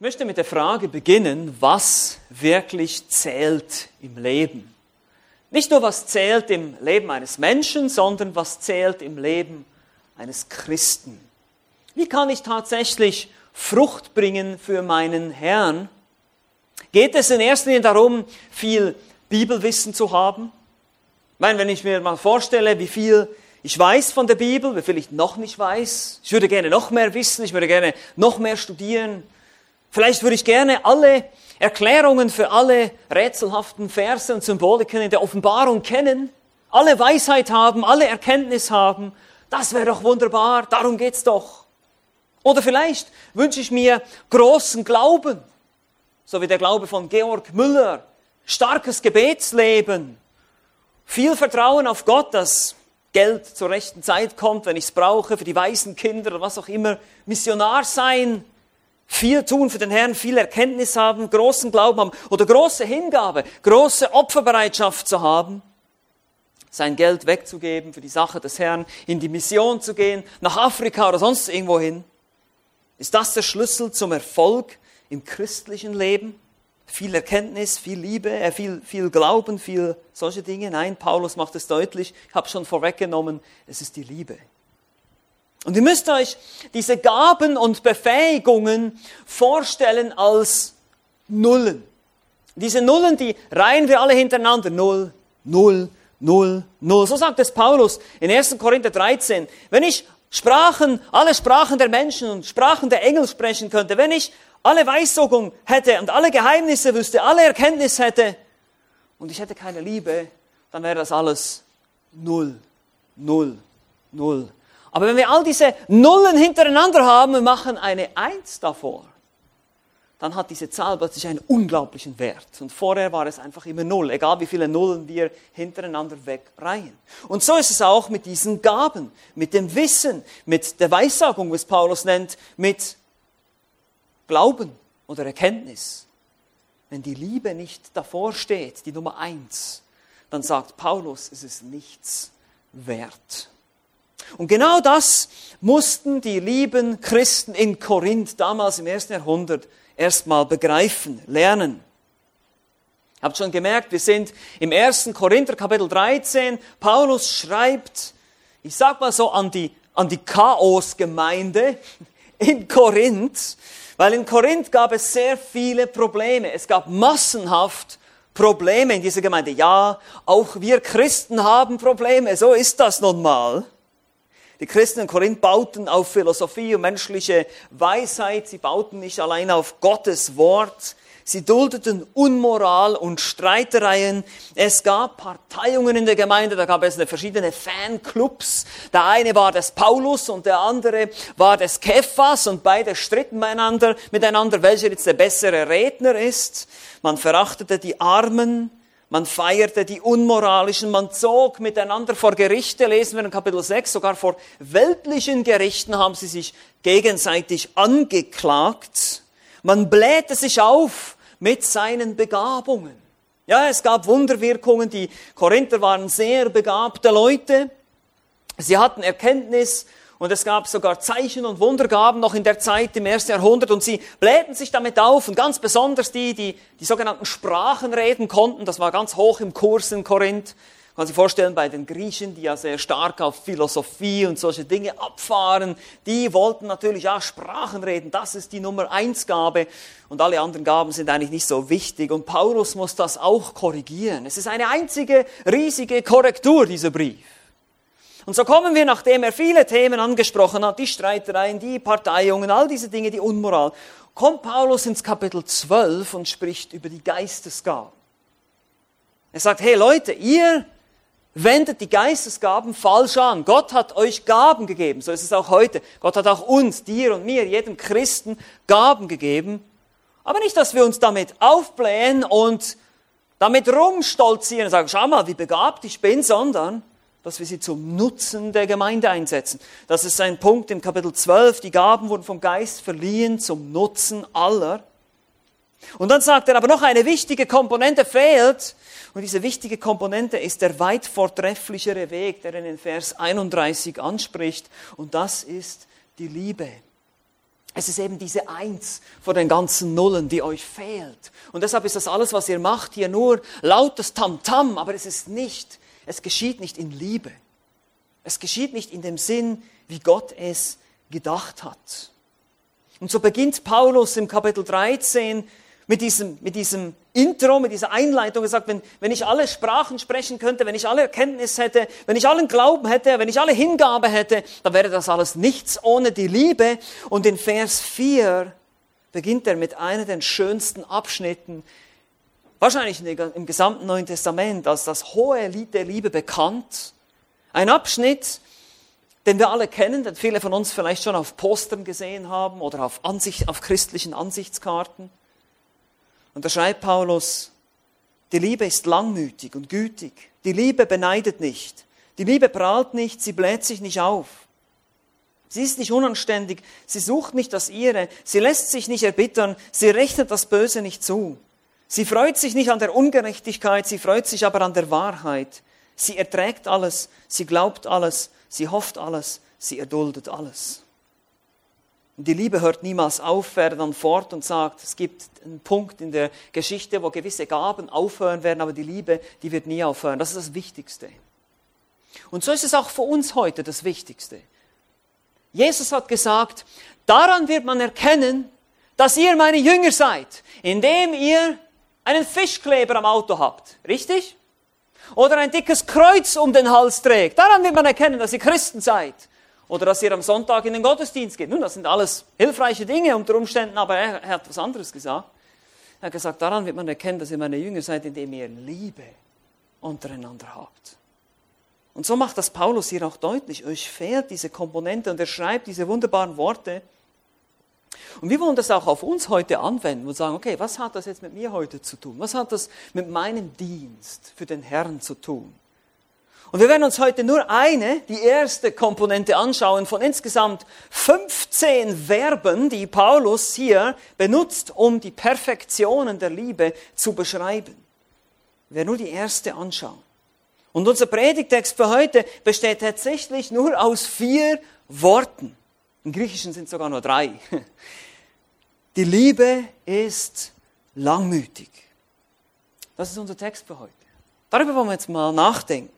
Ich möchte mit der Frage beginnen, was wirklich zählt im Leben. Nicht nur was zählt im Leben eines Menschen, sondern was zählt im Leben eines Christen. Wie kann ich tatsächlich Frucht bringen für meinen Herrn? Geht es in erster Linie darum, viel Bibelwissen zu haben? Ich meine, wenn ich mir mal vorstelle, wie viel ich weiß von der Bibel, wie viel ich noch nicht weiß, ich würde gerne noch mehr wissen, ich würde gerne noch mehr studieren, Vielleicht würde ich gerne alle Erklärungen für alle rätselhaften Verse und Symboliken in der Offenbarung kennen, alle Weisheit haben, alle Erkenntnis haben. Das wäre doch wunderbar, darum geht's doch. Oder vielleicht wünsche ich mir großen Glauben, so wie der Glaube von Georg Müller, starkes Gebetsleben, viel Vertrauen auf Gott, dass Geld zur rechten Zeit kommt, wenn ich es brauche, für die weißen Kinder oder was auch immer, Missionar sein, viel tun für den Herrn, viel Erkenntnis haben, großen Glauben haben oder große Hingabe, große Opferbereitschaft zu haben, sein Geld wegzugeben für die Sache des Herrn, in die Mission zu gehen, nach Afrika oder sonst irgendwo hin. Ist das der Schlüssel zum Erfolg im christlichen Leben? Viel Erkenntnis, viel Liebe, äh, viel, viel Glauben, viel solche Dinge? Nein, Paulus macht es deutlich. Ich habe schon vorweggenommen, es ist die Liebe. Und ihr müsst euch diese Gaben und Befähigungen vorstellen als Nullen. Diese Nullen, die reihen wir alle hintereinander. Null, Null, Null, Null. So sagt es Paulus in 1. Korinther 13. Wenn ich Sprachen, alle Sprachen der Menschen und Sprachen der Engel sprechen könnte, wenn ich alle Weissagung hätte und alle Geheimnisse wüsste, alle Erkenntnis hätte und ich hätte keine Liebe, dann wäre das alles Null, Null, Null. Aber wenn wir all diese Nullen hintereinander haben und machen eine Eins davor, dann hat diese Zahl plötzlich einen unglaublichen Wert. Und vorher war es einfach immer Null, egal wie viele Nullen wir hintereinander wegreihen. Und so ist es auch mit diesen Gaben, mit dem Wissen, mit der Weissagung, was Paulus nennt, mit Glauben oder Erkenntnis. Wenn die Liebe nicht davor steht, die Nummer eins, dann sagt Paulus, es ist nichts wert. Und genau das mussten die lieben Christen in Korinth damals im ersten Jahrhundert erstmal begreifen, lernen. Habt schon gemerkt, wir sind im ersten Korinther Kapitel 13. Paulus schreibt, ich sag mal so an die, an die Chaosgemeinde in Korinth, weil in Korinth gab es sehr viele Probleme. Es gab massenhaft Probleme in dieser Gemeinde. Ja, auch wir Christen haben Probleme, so ist das nun mal. Die Christen in Korinth bauten auf Philosophie und menschliche Weisheit. Sie bauten nicht allein auf Gottes Wort. Sie duldeten Unmoral und Streitereien. Es gab Parteiungen in der Gemeinde, da gab es verschiedene Fanclubs. Der eine war des Paulus und der andere war des Kephas und beide stritten miteinander, miteinander, welcher jetzt der bessere Redner ist. Man verachtete die Armen, man feierte die Unmoralischen, man zog miteinander vor Gerichte, lesen wir in Kapitel 6, sogar vor weltlichen Gerichten haben sie sich gegenseitig angeklagt. Man blähte sich auf mit seinen Begabungen. Ja, es gab Wunderwirkungen, die Korinther waren sehr begabte Leute. Sie hatten Erkenntnis und es gab sogar Zeichen und Wundergaben noch in der Zeit im ersten Jahrhundert und sie blähten sich damit auf und ganz besonders die, die die sogenannten Sprachen reden konnten, das war ganz hoch im Kurs in Korinth. Man kann sich vorstellen, bei den Griechen, die ja sehr stark auf Philosophie und solche Dinge abfahren, die wollten natürlich ja Sprachen reden, das ist die Nummer eins Gabe und alle anderen Gaben sind eigentlich nicht so wichtig und Paulus muss das auch korrigieren. Es ist eine einzige riesige Korrektur, dieser Brief. Und so kommen wir, nachdem er viele Themen angesprochen hat, die Streitereien, die Parteiungen, all diese Dinge, die Unmoral, kommt Paulus ins Kapitel 12 und spricht über die Geistesgaben. Er sagt, hey Leute, ihr wendet die Geistesgaben falsch an. Gott hat euch Gaben gegeben, so ist es auch heute. Gott hat auch uns, dir und mir, jedem Christen Gaben gegeben. Aber nicht, dass wir uns damit aufblähen und damit rumstolzieren und sagen, schau mal, wie begabt ich bin, sondern dass wir sie zum Nutzen der Gemeinde einsetzen. Das ist ein Punkt im Kapitel 12. Die Gaben wurden vom Geist verliehen zum Nutzen aller. Und dann sagt er aber noch eine wichtige Komponente fehlt. Und diese wichtige Komponente ist der weit vortrefflichere Weg, der in den Vers 31 anspricht. Und das ist die Liebe. Es ist eben diese Eins vor den ganzen Nullen, die euch fehlt. Und deshalb ist das alles, was ihr macht, hier nur lautes Tamtam, -Tam, aber es ist nicht, es geschieht nicht in Liebe. Es geschieht nicht in dem Sinn, wie Gott es gedacht hat. Und so beginnt Paulus im Kapitel 13 mit diesem, mit diesem Intro, mit dieser Einleitung gesagt, wenn, wenn ich alle Sprachen sprechen könnte, wenn ich alle Erkenntnis hätte, wenn ich allen Glauben hätte, wenn ich alle Hingabe hätte, dann wäre das alles nichts ohne die Liebe. Und in Vers 4 beginnt er mit einer der schönsten Abschnitten, wahrscheinlich im gesamten Neuen Testament, als das hohe Lied der Liebe bekannt. Ein Abschnitt, den wir alle kennen, den viele von uns vielleicht schon auf Postern gesehen haben oder auf, Ansicht, auf christlichen Ansichtskarten. Und da schreibt Paulus, die Liebe ist langmütig und gütig. Die Liebe beneidet nicht. Die Liebe prahlt nicht, sie bläht sich nicht auf. Sie ist nicht unanständig, sie sucht nicht das ihre, sie lässt sich nicht erbittern, sie rechnet das Böse nicht zu. Sie freut sich nicht an der Ungerechtigkeit, sie freut sich aber an der Wahrheit. Sie erträgt alles, sie glaubt alles, sie hofft alles, sie erduldet alles. Die Liebe hört niemals auf, fährt dann fort und sagt, es gibt einen Punkt in der Geschichte, wo gewisse Gaben aufhören werden, aber die Liebe, die wird nie aufhören. Das ist das Wichtigste. Und so ist es auch für uns heute das Wichtigste. Jesus hat gesagt, daran wird man erkennen, dass ihr meine Jünger seid, indem ihr einen Fischkleber am Auto habt. Richtig? Oder ein dickes Kreuz um den Hals trägt. Daran wird man erkennen, dass ihr Christen seid. Oder dass ihr am Sonntag in den Gottesdienst geht. Nun, das sind alles hilfreiche Dinge unter Umständen, aber er, hat was anderes gesagt. Er hat gesagt, daran wird man erkennen, dass ihr meine Jünger seid, indem ihr Liebe untereinander habt. Und so macht das Paulus hier auch deutlich. Euch fehlt diese Komponente und er schreibt diese wunderbaren Worte. Und wir wollen das auch auf uns heute anwenden und sagen, okay, was hat das jetzt mit mir heute zu tun? Was hat das mit meinem Dienst für den Herrn zu tun? Und wir werden uns heute nur eine, die erste Komponente anschauen von insgesamt 15 Verben, die Paulus hier benutzt, um die Perfektionen der Liebe zu beschreiben. Wir werden nur die erste anschauen. Und unser Predigtext für heute besteht tatsächlich nur aus vier Worten. Im Griechischen sind es sogar nur drei. Die Liebe ist langmütig. Das ist unser Text für heute. Darüber wollen wir jetzt mal nachdenken.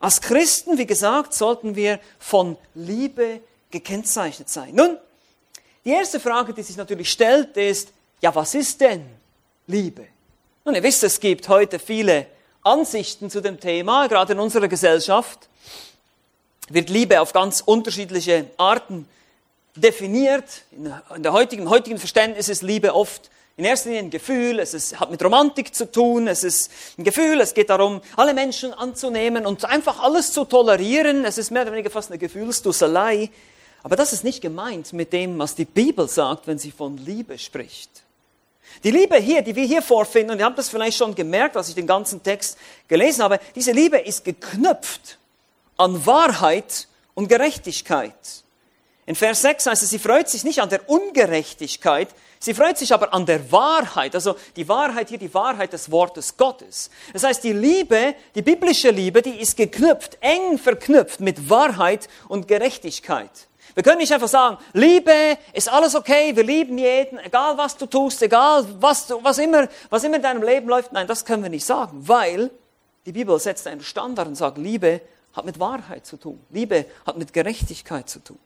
Als Christen, wie gesagt, sollten wir von Liebe gekennzeichnet sein. Nun, die erste Frage, die sich natürlich stellt, ist, ja, was ist denn Liebe? Nun, ihr wisst, es gibt heute viele Ansichten zu dem Thema, gerade in unserer Gesellschaft wird Liebe auf ganz unterschiedliche Arten definiert. In der heutigen, heutigen Verständnis ist Liebe oft in erster Linie ein Gefühl, es ist, hat mit Romantik zu tun, es ist ein Gefühl, es geht darum, alle Menschen anzunehmen und einfach alles zu tolerieren. Es ist mehr oder weniger fast eine Gefühlsdusselei. Aber das ist nicht gemeint mit dem, was die Bibel sagt, wenn sie von Liebe spricht. Die Liebe hier, die wir hier vorfinden, und ihr habt das vielleicht schon gemerkt, als ich den ganzen Text gelesen habe, diese Liebe ist geknüpft an Wahrheit und Gerechtigkeit. In Vers 6 heißt es, sie freut sich nicht an der Ungerechtigkeit, Sie freut sich aber an der Wahrheit, also die Wahrheit hier, die Wahrheit des Wortes Gottes. Das heißt, die Liebe, die biblische Liebe, die ist geknüpft, eng verknüpft mit Wahrheit und Gerechtigkeit. Wir können nicht einfach sagen, Liebe ist alles okay, wir lieben jeden, egal was du tust, egal was, was, immer, was immer in deinem Leben läuft. Nein, das können wir nicht sagen, weil die Bibel setzt einen Standard und sagt, Liebe hat mit Wahrheit zu tun. Liebe hat mit Gerechtigkeit zu tun.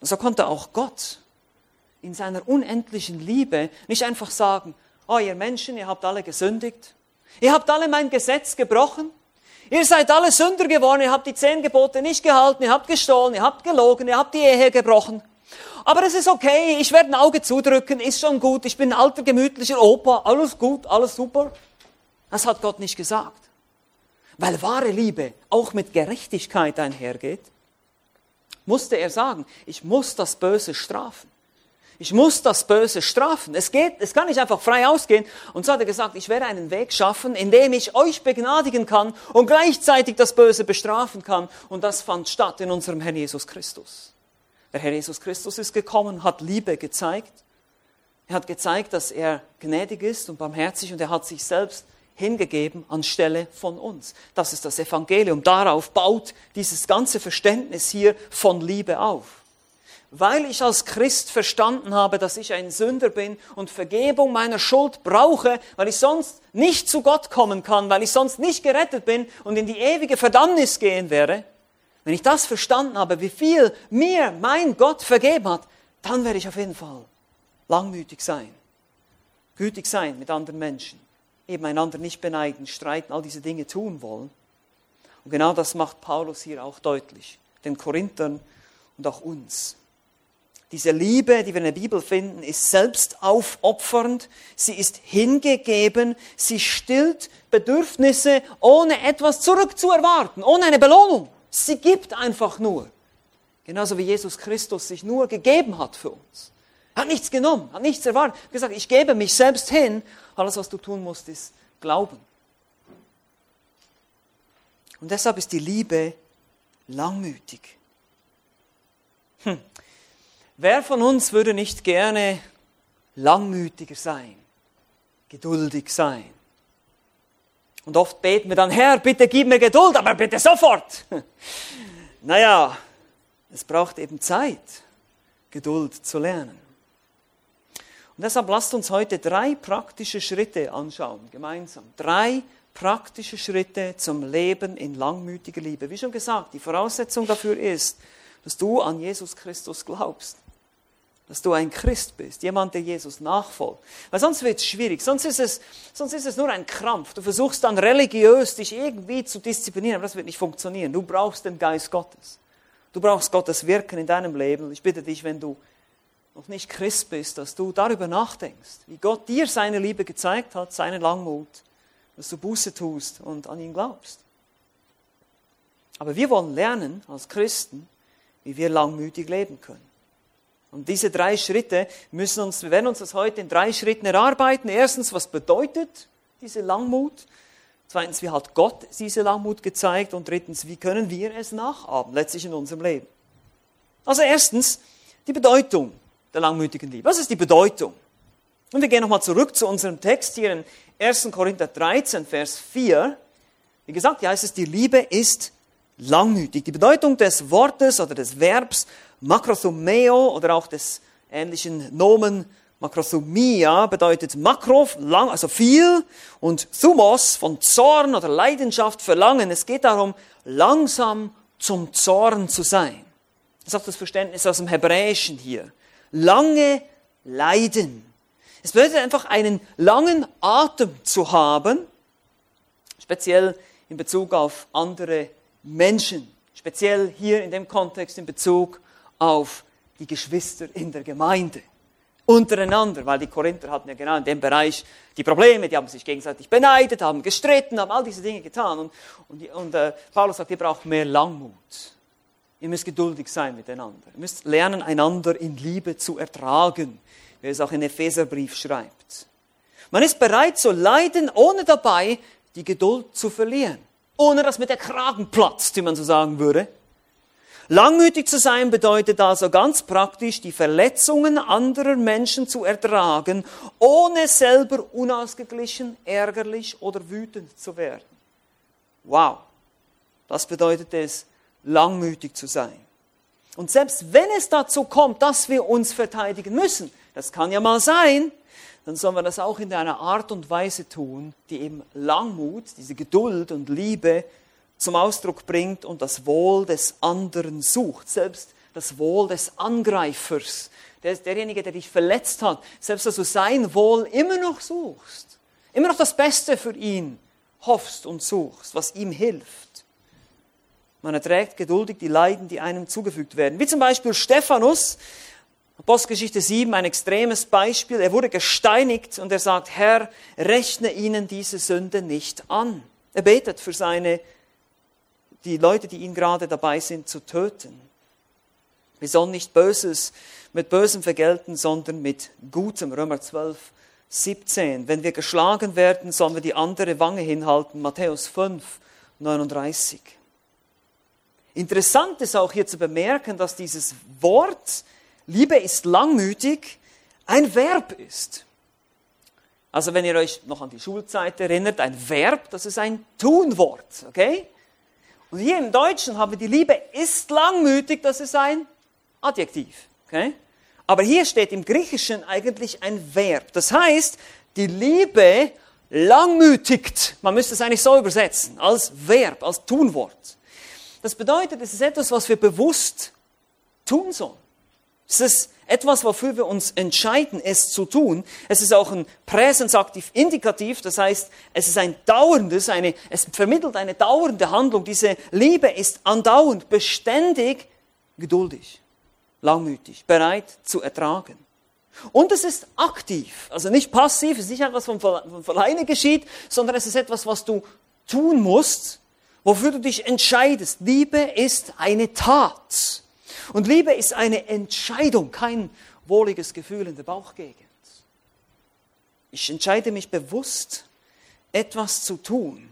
Und so konnte auch Gott in seiner unendlichen Liebe nicht einfach sagen, oh ihr Menschen, ihr habt alle gesündigt, ihr habt alle mein Gesetz gebrochen, ihr seid alle Sünder geworden, ihr habt die zehn Gebote nicht gehalten, ihr habt gestohlen, ihr habt gelogen, ihr habt die Ehe gebrochen. Aber es ist okay, ich werde ein Auge zudrücken, ist schon gut, ich bin ein alter, gemütlicher Opa, alles gut, alles super. Das hat Gott nicht gesagt. Weil wahre Liebe auch mit Gerechtigkeit einhergeht, musste er sagen, ich muss das Böse strafen. Ich muss das Böse strafen. Es geht, es kann nicht einfach frei ausgehen. Und so hat er gesagt, ich werde einen Weg schaffen, in dem ich euch begnadigen kann und gleichzeitig das Böse bestrafen kann. Und das fand statt in unserem Herrn Jesus Christus. Der Herr Jesus Christus ist gekommen, hat Liebe gezeigt. Er hat gezeigt, dass er gnädig ist und barmherzig und er hat sich selbst hingegeben anstelle von uns. Das ist das Evangelium. Darauf baut dieses ganze Verständnis hier von Liebe auf. weil ich als Christ verstanden habe, dass ich ein Sünder bin und Vergebung meiner Schuld brauche, weil ich sonst nicht zu Gott kommen kann, weil ich sonst nicht gerettet bin und in die ewige Verdammnis gehen werde, wenn ich das verstanden habe, wie viel mir mein Gott vergeben hat, dann werde ich auf jeden Fall langmütig sein, gütig sein mit anderen Menschen, eben einander nicht beneiden, streiten, all diese Dinge tun wollen. Und genau das macht Paulus hier auch deutlich, den Korinthern und auch uns. Diese Liebe, die wir in der Bibel finden, ist selbst aufopfernd, sie ist hingegeben, sie stillt Bedürfnisse, ohne etwas zurückzuerwarten, ohne eine Belohnung. Sie gibt einfach nur. Genauso wie Jesus Christus sich nur gegeben hat für uns. Hat nichts genommen, hat nichts erwartet. Hat gesagt, ich gebe mich selbst hin. Alles, was du tun musst, ist Glauben. Und deshalb ist die Liebe langmütig. Hm. Wer von uns würde nicht gerne langmütiger sein, geduldig sein? Und oft beten wir dann, Herr, bitte gib mir Geduld, aber bitte sofort. naja, es braucht eben Zeit, Geduld zu lernen. Und deshalb lasst uns heute drei praktische Schritte anschauen, gemeinsam. Drei praktische Schritte zum Leben in langmütiger Liebe. Wie schon gesagt, die Voraussetzung dafür ist, dass du an Jesus Christus glaubst dass du ein Christ bist, jemand, der Jesus nachfolgt. Weil sonst wird es schwierig, sonst ist es, sonst ist es nur ein Krampf. Du versuchst dann religiös dich irgendwie zu disziplinieren, aber das wird nicht funktionieren. Du brauchst den Geist Gottes. Du brauchst Gottes Wirken in deinem Leben. Ich bitte dich, wenn du noch nicht Christ bist, dass du darüber nachdenkst, wie Gott dir seine Liebe gezeigt hat, seine Langmut, dass du Buße tust und an ihn glaubst. Aber wir wollen lernen als Christen, wie wir langmütig leben können. Und diese drei Schritte müssen uns, wir werden uns das heute in drei Schritten erarbeiten. Erstens, was bedeutet diese Langmut? Zweitens, wie hat Gott diese Langmut gezeigt? Und drittens, wie können wir es nachahmen, letztlich in unserem Leben? Also erstens, die Bedeutung der langmütigen Liebe. Was ist die Bedeutung? Und wir gehen nochmal zurück zu unserem Text hier in 1. Korinther 13, Vers 4. Wie gesagt, hier heißt es, die Liebe ist langmütig. Die Bedeutung des Wortes oder des Verbs Makrothumeo oder auch des ähnlichen Nomen Makrothumia bedeutet Makro, lang, also viel, und Thumos von Zorn oder Leidenschaft, Verlangen. Es geht darum, langsam zum Zorn zu sein. Das ist auch das Verständnis aus dem Hebräischen hier. Lange leiden. Es bedeutet einfach einen langen Atem zu haben, speziell in Bezug auf andere Menschen, speziell hier in dem Kontext in Bezug auf die Geschwister in der Gemeinde. Untereinander, weil die Korinther hatten ja genau in dem Bereich die Probleme, die haben sich gegenseitig beneidet, haben gestritten, haben all diese Dinge getan. Und, und, und äh, Paulus sagt, ihr braucht mehr Langmut. Ihr müsst geduldig sein miteinander. Ihr müsst lernen, einander in Liebe zu ertragen, wie es auch in Epheserbrief schreibt. Man ist bereit zu leiden, ohne dabei die Geduld zu verlieren. Ohne dass mit der Kragen platzt, wie man so sagen würde. Langmütig zu sein bedeutet also ganz praktisch, die Verletzungen anderer Menschen zu ertragen, ohne selber unausgeglichen, ärgerlich oder wütend zu werden. Wow, das bedeutet es, langmütig zu sein. Und selbst wenn es dazu kommt, dass wir uns verteidigen müssen, das kann ja mal sein, dann sollen wir das auch in einer Art und Weise tun, die eben Langmut, diese Geduld und Liebe zum Ausdruck bringt und das Wohl des anderen sucht, selbst das Wohl des Angreifers, der, derjenige, der dich verletzt hat, selbst dass du sein Wohl immer noch suchst, immer noch das Beste für ihn hoffst und suchst, was ihm hilft. Man erträgt geduldig die Leiden, die einem zugefügt werden. Wie zum Beispiel Stephanus, Apostelgeschichte 7, ein extremes Beispiel. Er wurde gesteinigt und er sagt, Herr, rechne ihnen diese Sünde nicht an. Er betet für seine die Leute, die ihn gerade dabei sind zu töten. Wir sollen nicht Böses mit Bösem vergelten, sondern mit Gutem. Römer 12, 17. Wenn wir geschlagen werden, sollen wir die andere Wange hinhalten. Matthäus 5, 39. Interessant ist auch hier zu bemerken, dass dieses Wort Liebe ist langmütig ein Verb ist. Also wenn ihr euch noch an die Schulzeit erinnert, ein Verb, das ist ein Tunwort, okay? Und hier im Deutschen haben wir die Liebe ist langmütig, das ist ein Adjektiv. Okay? Aber hier steht im Griechischen eigentlich ein Verb. Das heißt, die Liebe langmütigt. Man müsste es eigentlich so übersetzen, als Verb, als Tunwort. Das bedeutet, es ist etwas, was wir bewusst tun sollen. Es ist etwas, wofür wir uns entscheiden, es zu tun. Es ist auch ein Präsensaktiv Indikativ, das heißt, es ist ein dauerndes, eine, es vermittelt eine dauernde Handlung. Diese Liebe ist andauernd, beständig, geduldig, langmütig, bereit zu ertragen. Und es ist aktiv, also nicht passiv, es ist nicht etwas, was von, alleine geschieht, sondern es ist etwas, was du tun musst, wofür du dich entscheidest. Liebe ist eine Tat. Und Liebe ist eine Entscheidung, kein wohliges Gefühl in der Bauchgegend. Ich entscheide mich bewusst, etwas zu tun,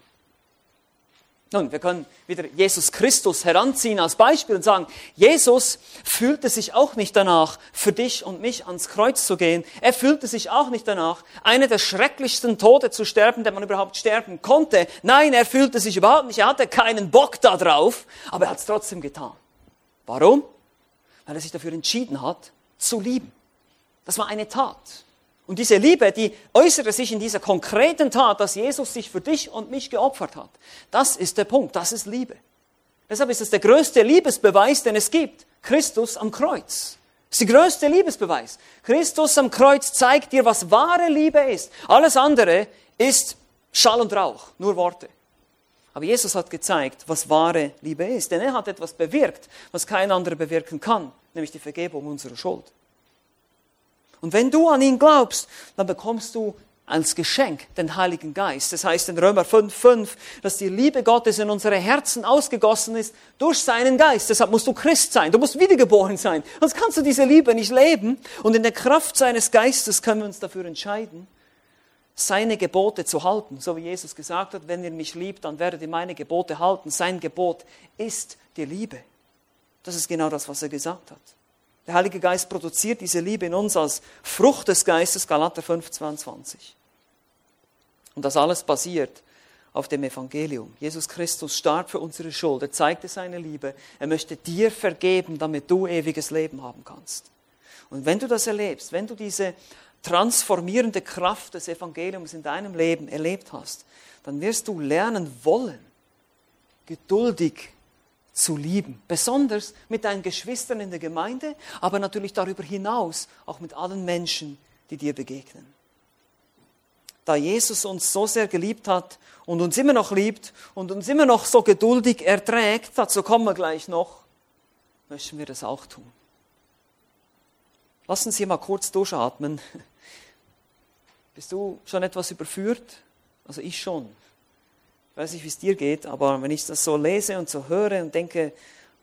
nun, wir können wieder Jesus Christus heranziehen als Beispiel und sagen, Jesus fühlte sich auch nicht danach, für dich und mich ans Kreuz zu gehen. Er fühlte sich auch nicht danach, eine der schrecklichsten Tode zu sterben, der man überhaupt sterben konnte. Nein, er fühlte sich überhaupt nicht, er hatte keinen Bock da drauf, aber er hat es trotzdem getan. Warum? Weil er sich dafür entschieden hat, zu lieben. Das war eine Tat. Und diese Liebe, die äußere sich in dieser konkreten Tat, dass Jesus sich für dich und mich geopfert hat. Das ist der Punkt, das ist Liebe. Deshalb ist es der größte Liebesbeweis, den es gibt. Christus am Kreuz. Das ist der größte Liebesbeweis. Christus am Kreuz zeigt dir, was wahre Liebe ist. Alles andere ist Schall und Rauch, nur Worte. Aber Jesus hat gezeigt, was wahre Liebe ist. Denn er hat etwas bewirkt, was kein anderer bewirken kann, nämlich die Vergebung unserer Schuld. Und wenn du an ihn glaubst, dann bekommst du als Geschenk den Heiligen Geist. Das heißt in Römer 5,5, dass die Liebe Gottes in unsere Herzen ausgegossen ist durch seinen Geist. Deshalb musst du Christ sein. Du musst wiedergeboren sein. Sonst kannst du diese Liebe nicht leben. Und in der Kraft seines Geistes können wir uns dafür entscheiden, seine Gebote zu halten. So wie Jesus gesagt hat, wenn ihr mich liebt, dann werdet ihr meine Gebote halten. Sein Gebot ist die Liebe. Das ist genau das, was er gesagt hat. Der Heilige Geist produziert diese Liebe in uns als Frucht des Geistes, Galater 5, 22. Und das alles basiert auf dem Evangelium. Jesus Christus starb für unsere Schuld. Er zeigte seine Liebe. Er möchte dir vergeben, damit du ewiges Leben haben kannst. Und wenn du das erlebst, wenn du diese transformierende Kraft des Evangeliums in deinem Leben erlebt hast, dann wirst du lernen wollen, geduldig zu lieben. Besonders mit deinen Geschwistern in der Gemeinde, aber natürlich darüber hinaus auch mit allen Menschen, die dir begegnen. Da Jesus uns so sehr geliebt hat und uns immer noch liebt und uns immer noch so geduldig erträgt, dazu kommen wir gleich noch, möchten wir das auch tun. Lassen Sie mal kurz durchatmen. Bist du schon etwas überführt? Also ich schon. Weiß nicht, wie es dir geht, aber wenn ich das so lese und so höre und denke,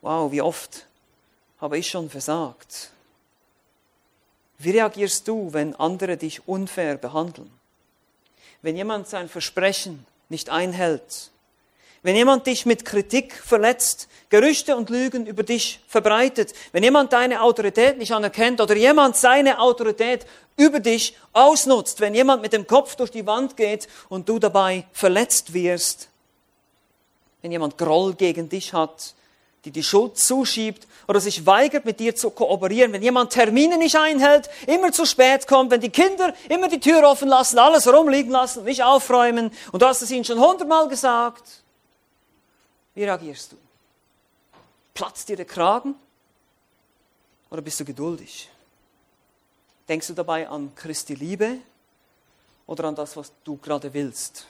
wow, wie oft habe ich schon versagt. Wie reagierst du, wenn andere dich unfair behandeln? Wenn jemand sein Versprechen nicht einhält? Wenn jemand dich mit Kritik verletzt, Gerüchte und Lügen über dich verbreitet, wenn jemand deine Autorität nicht anerkennt oder jemand seine Autorität über dich ausnutzt, wenn jemand mit dem Kopf durch die Wand geht und du dabei verletzt wirst, wenn jemand Groll gegen dich hat, die die Schuld zuschiebt oder sich weigert, mit dir zu kooperieren, wenn jemand Termine nicht einhält, immer zu spät kommt, wenn die Kinder immer die Tür offen lassen, alles rumliegen lassen, nicht aufräumen und du hast es ihnen schon hundertmal gesagt, wie reagierst du? Platzt dir der Kragen oder bist du geduldig? Denkst du dabei an Christi Liebe oder an das, was du gerade willst?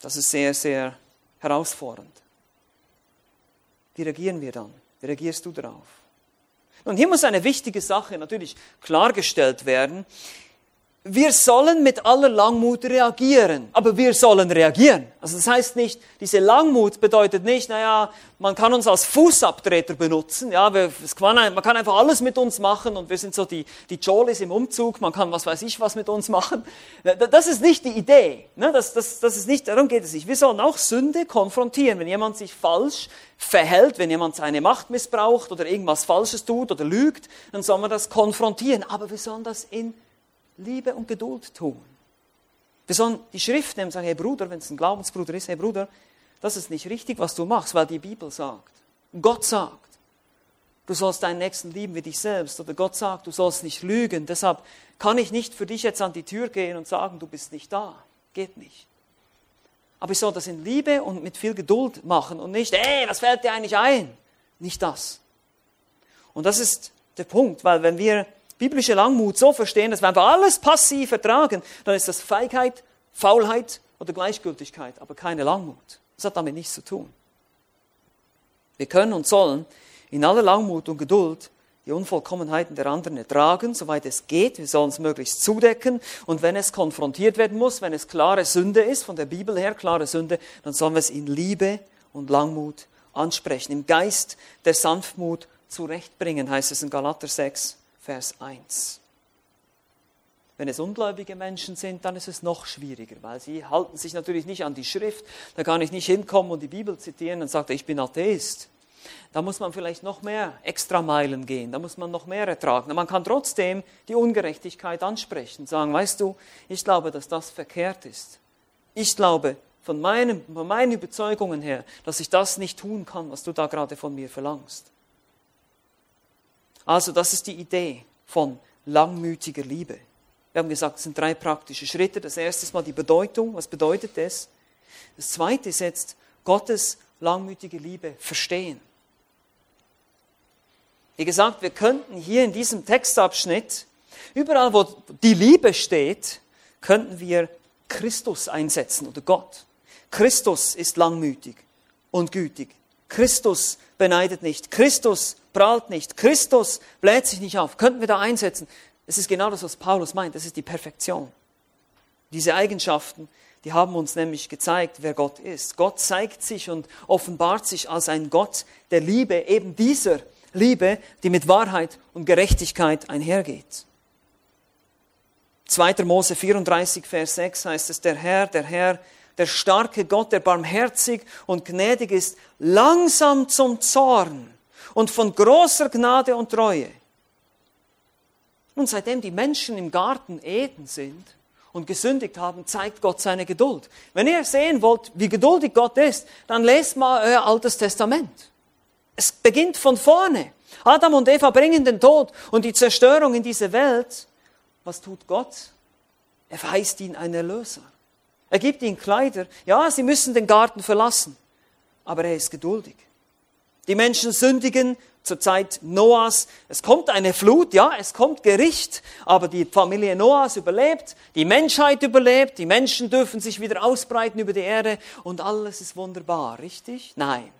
Das ist sehr, sehr herausfordernd. Wie reagieren wir dann? Wie reagierst du darauf? Und hier muss eine wichtige Sache natürlich klargestellt werden wir sollen mit aller Langmut reagieren, aber wir sollen reagieren. Also das heißt nicht, diese Langmut bedeutet nicht, naja, man kann uns als Fußabtreter benutzen, ja, wir, man kann einfach alles mit uns machen und wir sind so die, die Jolis im Umzug, man kann was weiß ich was mit uns machen. Das ist nicht die Idee, ne? das, das, das ist nicht, darum geht es nicht. Wir sollen auch Sünde konfrontieren, wenn jemand sich falsch verhält, wenn jemand seine Macht missbraucht oder irgendwas Falsches tut oder lügt, dann soll man das konfrontieren, aber wir sollen das in Liebe und Geduld tun. Wir sollen die Schrift nehmen und sagen, hey Bruder, wenn es ein Glaubensbruder ist, hey Bruder, das ist nicht richtig, was du machst, weil die Bibel sagt. Gott sagt. Du sollst deinen Nächsten lieben wie dich selbst. Oder Gott sagt, du sollst nicht lügen. Deshalb kann ich nicht für dich jetzt an die Tür gehen und sagen, du bist nicht da. Geht nicht. Aber ich soll das in Liebe und mit viel Geduld machen und nicht, ey, was fällt dir eigentlich ein? Nicht das. Und das ist der Punkt, weil wenn wir biblische Langmut so verstehen, dass wir einfach alles passiv ertragen, dann ist das Feigheit, Faulheit oder Gleichgültigkeit, aber keine Langmut. Das hat damit nichts zu tun. Wir können und sollen in aller Langmut und Geduld die Unvollkommenheiten der anderen ertragen, soweit es geht. Wir sollen es möglichst zudecken. Und wenn es konfrontiert werden muss, wenn es klare Sünde ist, von der Bibel her klare Sünde, dann sollen wir es in Liebe und Langmut ansprechen. Im Geist der Sanftmut zurechtbringen, heißt es in Galater 6, Vers 1. Wenn es ungläubige Menschen sind, dann ist es noch schwieriger, weil sie halten sich natürlich nicht an die Schrift. Da kann ich nicht hinkommen und die Bibel zitieren und sagen, ich bin Atheist. Da muss man vielleicht noch mehr Extrameilen gehen, da muss man noch mehr ertragen. Man kann trotzdem die Ungerechtigkeit ansprechen, sagen, weißt du, ich glaube, dass das verkehrt ist. Ich glaube von, meinem, von meinen Überzeugungen her, dass ich das nicht tun kann, was du da gerade von mir verlangst. Also das ist die Idee von langmütiger Liebe. Wir haben gesagt, es sind drei praktische Schritte. Das erste ist mal die Bedeutung. Was bedeutet das? Das zweite ist jetzt Gottes langmütige Liebe verstehen. Wie gesagt, wir könnten hier in diesem Textabschnitt, überall wo die Liebe steht, könnten wir Christus einsetzen oder Gott. Christus ist langmütig und gütig. Christus beneidet nicht. Christus prahlt nicht. Christus bläht sich nicht auf. Könnten wir da einsetzen? Es ist genau das, was Paulus meint. Das ist die Perfektion. Diese Eigenschaften, die haben uns nämlich gezeigt, wer Gott ist. Gott zeigt sich und offenbart sich als ein Gott der Liebe, eben dieser Liebe, die mit Wahrheit und Gerechtigkeit einhergeht. 2. Mose 34, Vers 6 heißt es, der Herr, der Herr, der starke Gott, der barmherzig und gnädig ist, langsam zum Zorn und von großer Gnade und Treue. Nun, seitdem die Menschen im Garten Eden sind und gesündigt haben, zeigt Gott seine Geduld. Wenn ihr sehen wollt, wie geduldig Gott ist, dann lest mal euer Altes Testament. Es beginnt von vorne. Adam und Eva bringen den Tod und die Zerstörung in diese Welt. Was tut Gott? Er verheißt ihnen einen Erlöser. Er gibt ihnen Kleider. Ja, sie müssen den Garten verlassen. Aber er ist geduldig. Die Menschen sündigen zur Zeit Noahs. Es kommt eine Flut, ja, es kommt Gericht, aber die Familie Noahs überlebt, die Menschheit überlebt, die Menschen dürfen sich wieder ausbreiten über die Erde und alles ist wunderbar, richtig? Nein.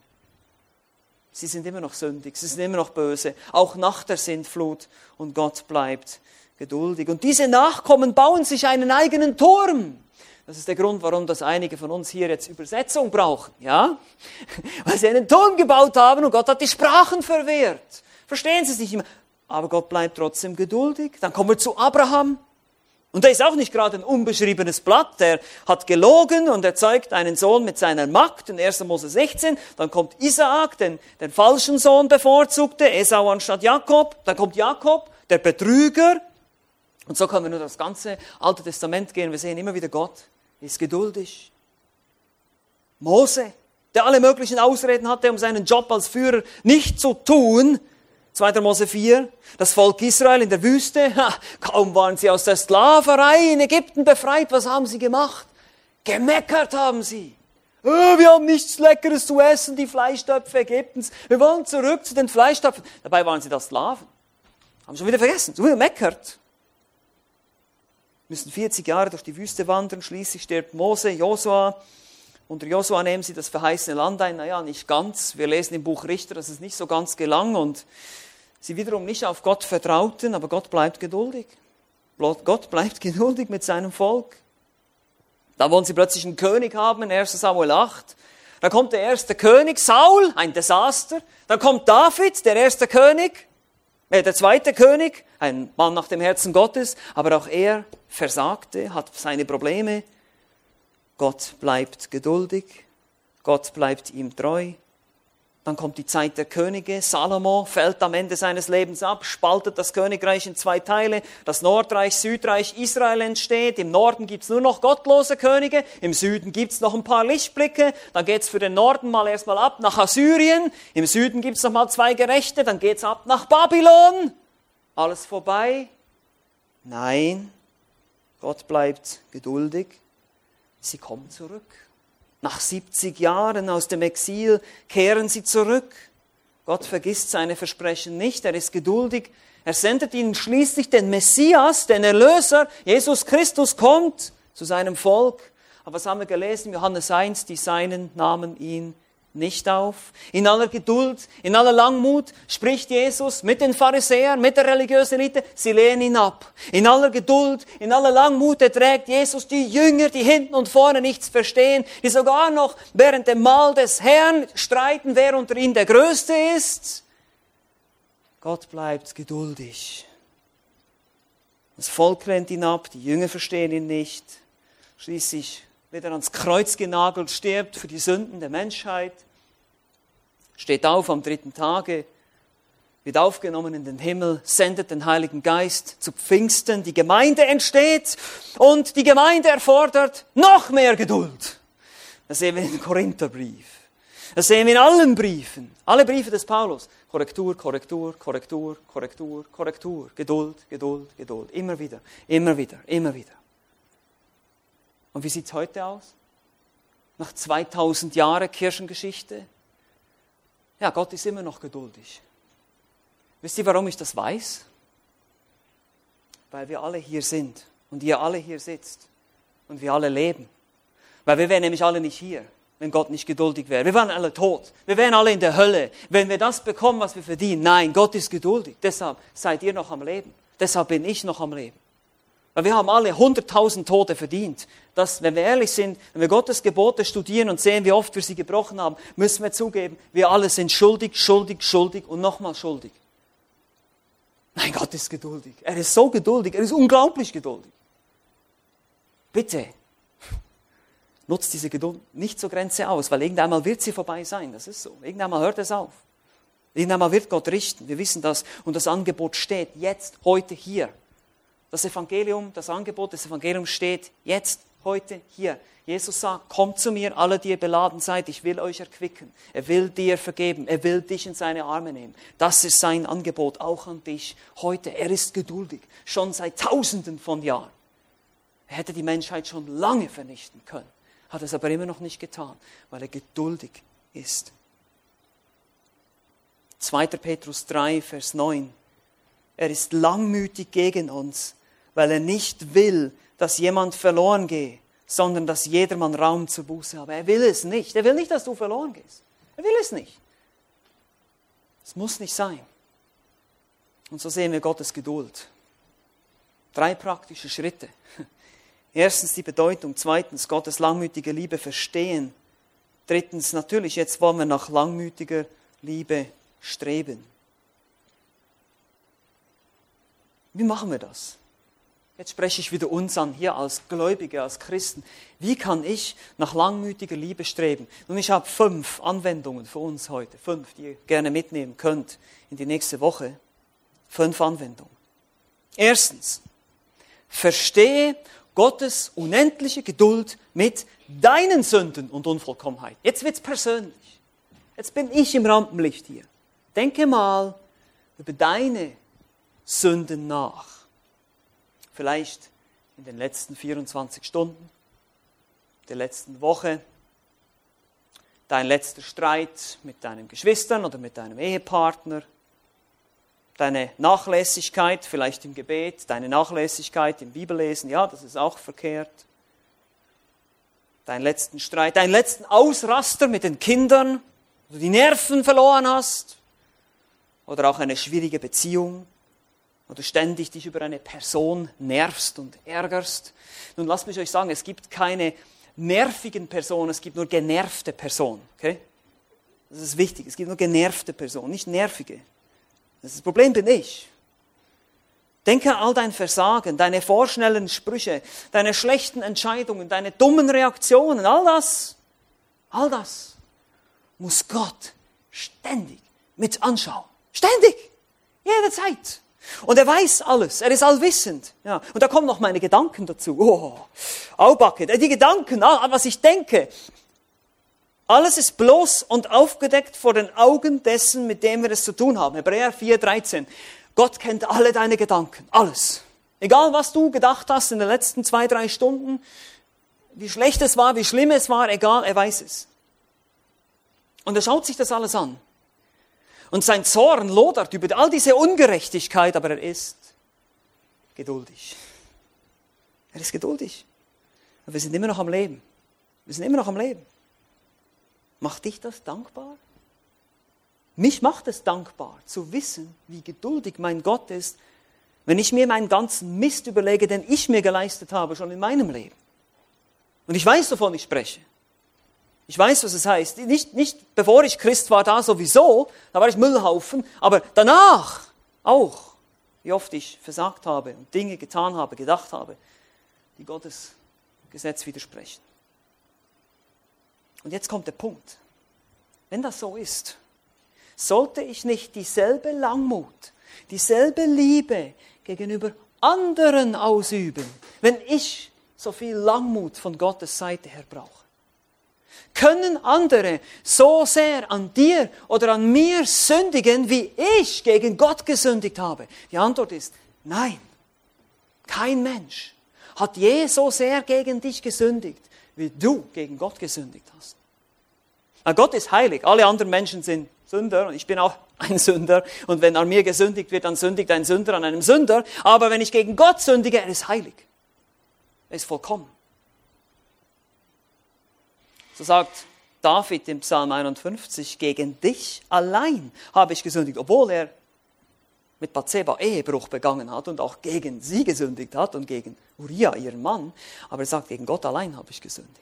Sie sind immer noch sündig, sie sind immer noch böse, auch nach der Sintflut und Gott bleibt geduldig. Und diese Nachkommen bauen sich einen eigenen Turm. Das ist der Grund, warum das einige von uns hier jetzt Übersetzung brauchen, ja? Weil sie einen Turm gebaut haben und Gott hat die Sprachen verwehrt. Verstehen Sie es nicht immer? Aber Gott bleibt trotzdem geduldig. Dann kommen wir zu Abraham. Und der ist auch nicht gerade ein unbeschriebenes Blatt. Der hat gelogen und erzeugt einen Sohn mit seiner Magd in 1. Mose 16. Dann kommt Isaak, den, den falschen Sohn bevorzugte, Esau anstatt Jakob. Dann kommt Jakob, der Betrüger. Und so können wir nur das ganze Alte Testament gehen. Wir sehen immer wieder Gott ist geduldig. Mose, der alle möglichen Ausreden hatte, um seinen Job als Führer nicht zu tun, 2. Mose 4, das Volk Israel in der Wüste, ha, kaum waren sie aus der Sklaverei in Ägypten befreit, was haben sie gemacht? Gemeckert haben sie. Oh, wir haben nichts Leckeres zu essen, die Fleischtöpfe Ägyptens. Wir wollen zurück zu den Fleischtöpfen. Dabei waren sie da Sklaven. Haben schon wieder vergessen. So wieder meckert müssen 40 Jahre durch die Wüste wandern, schließlich stirbt Mose, Josua. Unter Josua nehmen sie das verheißene Land ein. Naja, nicht ganz. Wir lesen im Buch Richter, dass es nicht so ganz gelang und sie wiederum nicht auf Gott vertrauten, aber Gott bleibt geduldig. Gott bleibt geduldig mit seinem Volk. Da wollen sie plötzlich einen König haben in 1 Samuel 8. Da kommt der erste König, Saul, ein Desaster. Dann kommt David, der erste König, äh, der zweite König, ein Mann nach dem Herzen Gottes, aber auch er versagte, hat seine Probleme. Gott bleibt geduldig, Gott bleibt ihm treu. Dann kommt die Zeit der Könige. Salomo fällt am Ende seines Lebens ab, spaltet das Königreich in zwei Teile. Das Nordreich, Südreich Israel entsteht. Im Norden gibt's nur noch gottlose Könige. Im Süden gibt's noch ein paar Lichtblicke. Dann geht's für den Norden mal erstmal ab nach Assyrien. Im Süden gibt's noch mal zwei Gerechte. Dann geht's ab nach Babylon. Alles vorbei? Nein, Gott bleibt geduldig. Sie kommen zurück. Nach 70 Jahren aus dem Exil kehren sie zurück. Gott vergisst seine Versprechen nicht, er ist geduldig. Er sendet ihnen schließlich den Messias, den Erlöser. Jesus Christus kommt zu seinem Volk. Aber was haben wir gelesen? Johannes 1, die Seinen nahmen ihn nicht auf. In aller Geduld, in aller Langmut spricht Jesus mit den Pharisäern, mit der religiösen Elite, sie lehnen ihn ab. In aller Geduld, in aller Langmut erträgt Jesus die Jünger, die hinten und vorne nichts verstehen, die sogar noch während dem Mahl des Herrn streiten, wer unter ihnen der Größte ist. Gott bleibt geduldig. Das Volk lehnt ihn ab, die Jünger verstehen ihn nicht. Schließlich wird er ans Kreuz genagelt, stirbt für die Sünden der Menschheit, steht auf am dritten Tage, wird aufgenommen in den Himmel, sendet den Heiligen Geist zu Pfingsten, die Gemeinde entsteht und die Gemeinde erfordert noch mehr Geduld. Das sehen wir im Korintherbrief. Das sehen wir in allen Briefen, alle Briefe des Paulus. Korrektur, Korrektur, Korrektur, Korrektur, Korrektur, Geduld, Geduld, Geduld. Immer wieder, immer wieder, immer wieder. Und wie sieht es heute aus? Nach 2000 Jahren Kirchengeschichte? Ja, Gott ist immer noch geduldig. Wisst ihr, warum ich das weiß? Weil wir alle hier sind und ihr alle hier sitzt und wir alle leben. Weil wir wären nämlich alle nicht hier, wenn Gott nicht geduldig wäre. Wir wären alle tot. Wir wären alle in der Hölle, wenn wir das bekommen, was wir verdienen. Nein, Gott ist geduldig. Deshalb seid ihr noch am Leben. Deshalb bin ich noch am Leben. Weil wir haben alle 100.000 Tote verdient. Das, wenn wir ehrlich sind, wenn wir Gottes Gebote studieren und sehen, wie oft wir sie gebrochen haben, müssen wir zugeben, wir alle sind schuldig, schuldig, schuldig und nochmal schuldig. Nein, Gott ist geduldig. Er ist so geduldig. Er ist unglaublich geduldig. Bitte, nutzt diese Geduld nicht zur Grenze aus, weil irgendeinmal wird sie vorbei sein. Das ist so. Irgendeinmal hört es auf. Irgendeinmal wird Gott richten. Wir wissen das. Und das Angebot steht jetzt, heute, hier. Das Evangelium, das Angebot des Evangeliums steht jetzt, heute, hier. Jesus sagt, kommt zu mir, alle, die ihr beladen seid, ich will euch erquicken. Er will dir vergeben, er will dich in seine Arme nehmen. Das ist sein Angebot auch an dich heute. Er ist geduldig, schon seit Tausenden von Jahren. Er hätte die Menschheit schon lange vernichten können, hat es aber immer noch nicht getan, weil er geduldig ist. 2. Petrus 3, Vers 9. Er ist langmütig gegen uns, weil er nicht will, dass jemand verloren gehe, sondern dass jedermann Raum zur Buße habe. Er will es nicht. Er will nicht, dass du verloren gehst. Er will es nicht. Es muss nicht sein. Und so sehen wir Gottes Geduld. Drei praktische Schritte. Erstens die Bedeutung, zweitens Gottes langmütige Liebe verstehen. Drittens natürlich, jetzt wollen wir nach langmütiger Liebe streben. Wie machen wir das? Jetzt spreche ich wieder uns an, hier als Gläubige, als Christen. Wie kann ich nach langmütiger Liebe streben? Nun, ich habe fünf Anwendungen für uns heute, fünf, die ihr gerne mitnehmen könnt in die nächste Woche. Fünf Anwendungen. Erstens, verstehe Gottes unendliche Geduld mit deinen Sünden und Unvollkommenheit. Jetzt wird's persönlich. Jetzt bin ich im Rampenlicht hier. Denke mal über deine Sünden nach vielleicht in den letzten 24 Stunden, der letzten Woche, dein letzter Streit mit deinen Geschwistern oder mit deinem Ehepartner, deine Nachlässigkeit vielleicht im Gebet, deine Nachlässigkeit im Bibellesen, ja, das ist auch verkehrt. Deinen letzten Streit, deinen letzten Ausraster mit den Kindern, wo du die Nerven verloren hast, oder auch eine schwierige Beziehung, oder ständig dich über eine Person nervst und ärgerst. Nun lasst mich euch sagen, es gibt keine nervigen Personen, es gibt nur genervte Personen. Okay? Das ist wichtig. Es gibt nur genervte Personen, nicht nervige. Das, Problem bin ich. Denke an all dein Versagen, deine vorschnellen Sprüche, deine schlechten Entscheidungen, deine dummen Reaktionen, all das, all das muss Gott ständig mit anschauen. Ständig. Jederzeit. Und er weiß alles, er ist allwissend. Ja. Und da kommen noch meine Gedanken dazu. Oh, Aubacke, die Gedanken, was ich denke. Alles ist bloß und aufgedeckt vor den Augen dessen, mit dem wir es zu tun haben. Hebräer 4, 13. Gott kennt alle deine Gedanken, alles. Egal, was du gedacht hast in den letzten zwei, drei Stunden, wie schlecht es war, wie schlimm es war, egal, er weiß es. Und er schaut sich das alles an. Und sein Zorn lodert über all diese Ungerechtigkeit, aber er ist geduldig. Er ist geduldig. Und wir sind immer noch am Leben. Wir sind immer noch am Leben. Macht dich das dankbar? Mich macht es dankbar zu wissen, wie geduldig mein Gott ist, wenn ich mir meinen ganzen Mist überlege, den ich mir geleistet habe, schon in meinem Leben. Und ich weiß, wovon ich spreche. Ich weiß, was es heißt. Nicht, nicht bevor ich Christ war, da sowieso, da war ich Müllhaufen, aber danach auch, wie oft ich versagt habe und Dinge getan habe, gedacht habe, die Gottes Gesetz widersprechen. Und jetzt kommt der Punkt. Wenn das so ist, sollte ich nicht dieselbe Langmut, dieselbe Liebe gegenüber anderen ausüben, wenn ich so viel Langmut von Gottes Seite her brauche? Können andere so sehr an dir oder an mir sündigen, wie ich gegen Gott gesündigt habe? Die Antwort ist nein. Kein Mensch hat je so sehr gegen dich gesündigt, wie du gegen Gott gesündigt hast. Na, Gott ist heilig. Alle anderen Menschen sind Sünder und ich bin auch ein Sünder. Und wenn an mir gesündigt wird, dann sündigt ein Sünder an einem Sünder. Aber wenn ich gegen Gott sündige, er ist heilig. Er ist vollkommen. So sagt David im Psalm 51, gegen dich allein habe ich gesündigt, obwohl er mit Bathseba Ehebruch begangen hat und auch gegen sie gesündigt hat und gegen Uriah, ihren Mann. Aber er sagt, gegen Gott allein habe ich gesündigt.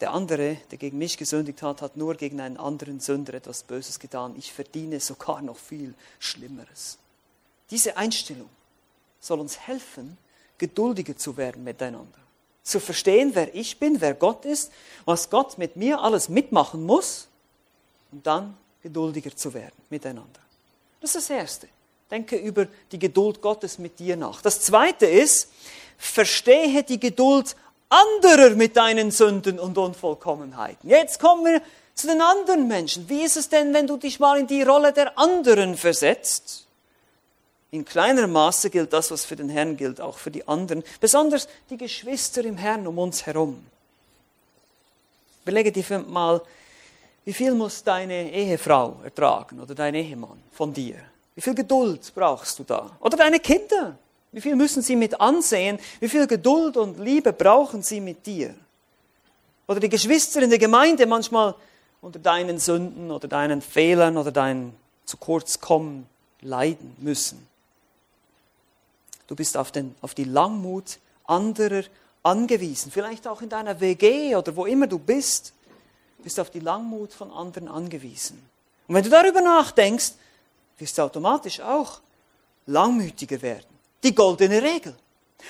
Der andere, der gegen mich gesündigt hat, hat nur gegen einen anderen Sünder etwas Böses getan. Ich verdiene sogar noch viel Schlimmeres. Diese Einstellung soll uns helfen, geduldiger zu werden miteinander zu verstehen, wer ich bin, wer Gott ist, was Gott mit mir alles mitmachen muss und dann geduldiger zu werden miteinander. Das ist das Erste. Denke über die Geduld Gottes mit dir nach. Das Zweite ist, verstehe die Geduld anderer mit deinen Sünden und Unvollkommenheiten. Jetzt kommen wir zu den anderen Menschen. Wie ist es denn, wenn du dich mal in die Rolle der anderen versetzt? In kleinerem Maße gilt das, was für den Herrn gilt, auch für die anderen, besonders die Geschwister im Herrn um uns herum. Überlege dir mal, wie viel muss deine Ehefrau ertragen oder dein Ehemann von dir? Wie viel Geduld brauchst du da? Oder deine Kinder? Wie viel müssen sie mit ansehen? Wie viel Geduld und Liebe brauchen sie mit dir? Oder die Geschwister in der Gemeinde manchmal unter deinen Sünden oder deinen Fehlern oder dein zu kurz kommen leiden müssen. Du bist auf, den, auf die Langmut anderer angewiesen. Vielleicht auch in deiner WG oder wo immer du bist, bist du auf die Langmut von anderen angewiesen. Und wenn du darüber nachdenkst, wirst du automatisch auch langmütiger werden. Die goldene Regel.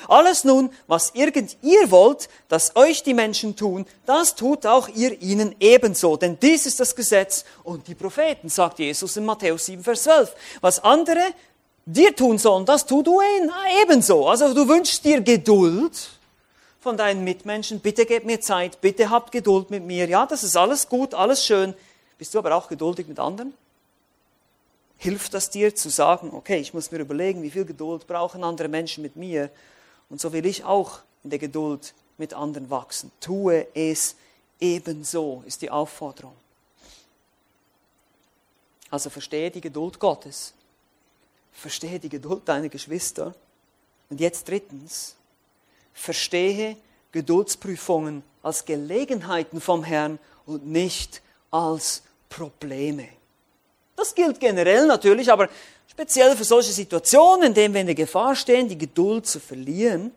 Alles nun, was irgend ihr wollt, dass euch die Menschen tun, das tut auch ihr ihnen ebenso. Denn dies ist das Gesetz und die Propheten, sagt Jesus in Matthäus 7, Vers 12. Was andere dir tun sollen, das tu du ebenso. Also du wünschst dir Geduld von deinen Mitmenschen. Bitte gib mir Zeit, bitte habt Geduld mit mir. Ja, das ist alles gut, alles schön. Bist du aber auch geduldig mit anderen? Hilft das dir zu sagen, okay, ich muss mir überlegen, wie viel Geduld brauchen andere Menschen mit mir und so will ich auch in der Geduld mit anderen wachsen. Tue es ebenso, ist die Aufforderung. Also verstehe die Geduld Gottes Verstehe die Geduld deiner Geschwister. Und jetzt drittens, verstehe Geduldsprüfungen als Gelegenheiten vom Herrn und nicht als Probleme. Das gilt generell natürlich, aber speziell für solche Situationen, in denen wir in der Gefahr stehen, die Geduld zu verlieren.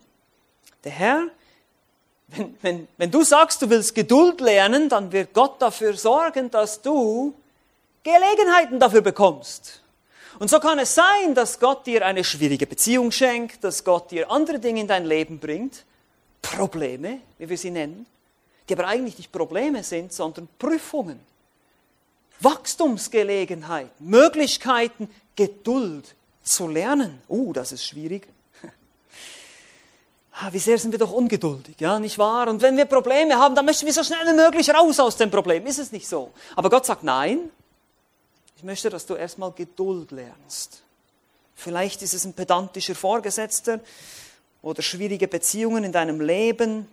Der Herr, wenn, wenn, wenn du sagst, du willst Geduld lernen, dann wird Gott dafür sorgen, dass du Gelegenheiten dafür bekommst. Und so kann es sein, dass Gott dir eine schwierige Beziehung schenkt, dass Gott dir andere Dinge in dein Leben bringt, Probleme, wie wir sie nennen, die aber eigentlich nicht Probleme sind, sondern Prüfungen, Wachstumsgelegenheiten, Möglichkeiten, Geduld zu lernen. Uh, das ist schwierig. Ah, wie sehr sind wir doch ungeduldig, ja, nicht wahr? Und wenn wir Probleme haben, dann möchten wir so schnell wie möglich raus aus dem Problem. Ist es nicht so? Aber Gott sagt, nein, ich möchte, dass du erstmal Geduld lernst. Vielleicht ist es ein pedantischer Vorgesetzter oder schwierige Beziehungen in deinem Leben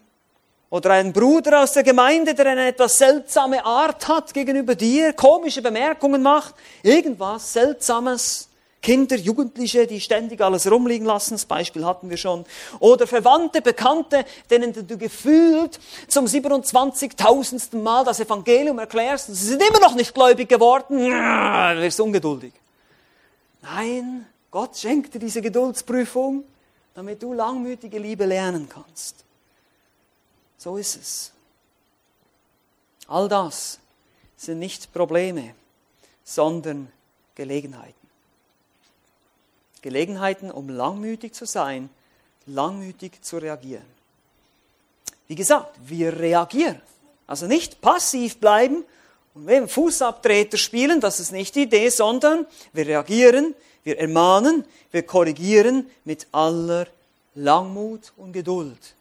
oder ein Bruder aus der Gemeinde, der eine etwas seltsame Art hat gegenüber dir, komische Bemerkungen macht, irgendwas Seltsames. Kinder, Jugendliche, die ständig alles rumliegen lassen, das Beispiel hatten wir schon. Oder Verwandte, Bekannte, denen du gefühlt zum 27.000. Mal das Evangelium erklärst und sie sind immer noch nicht gläubig geworden, du wirst ungeduldig. Nein, Gott schenkt dir diese Geduldsprüfung, damit du langmütige Liebe lernen kannst. So ist es. All das sind nicht Probleme, sondern Gelegenheiten. Gelegenheiten, um langmütig zu sein, langmütig zu reagieren. Wie gesagt, wir reagieren. Also nicht passiv bleiben und dem Fußabtreter spielen, das ist nicht die Idee, sondern wir reagieren, wir ermahnen, wir korrigieren mit aller Langmut und Geduld.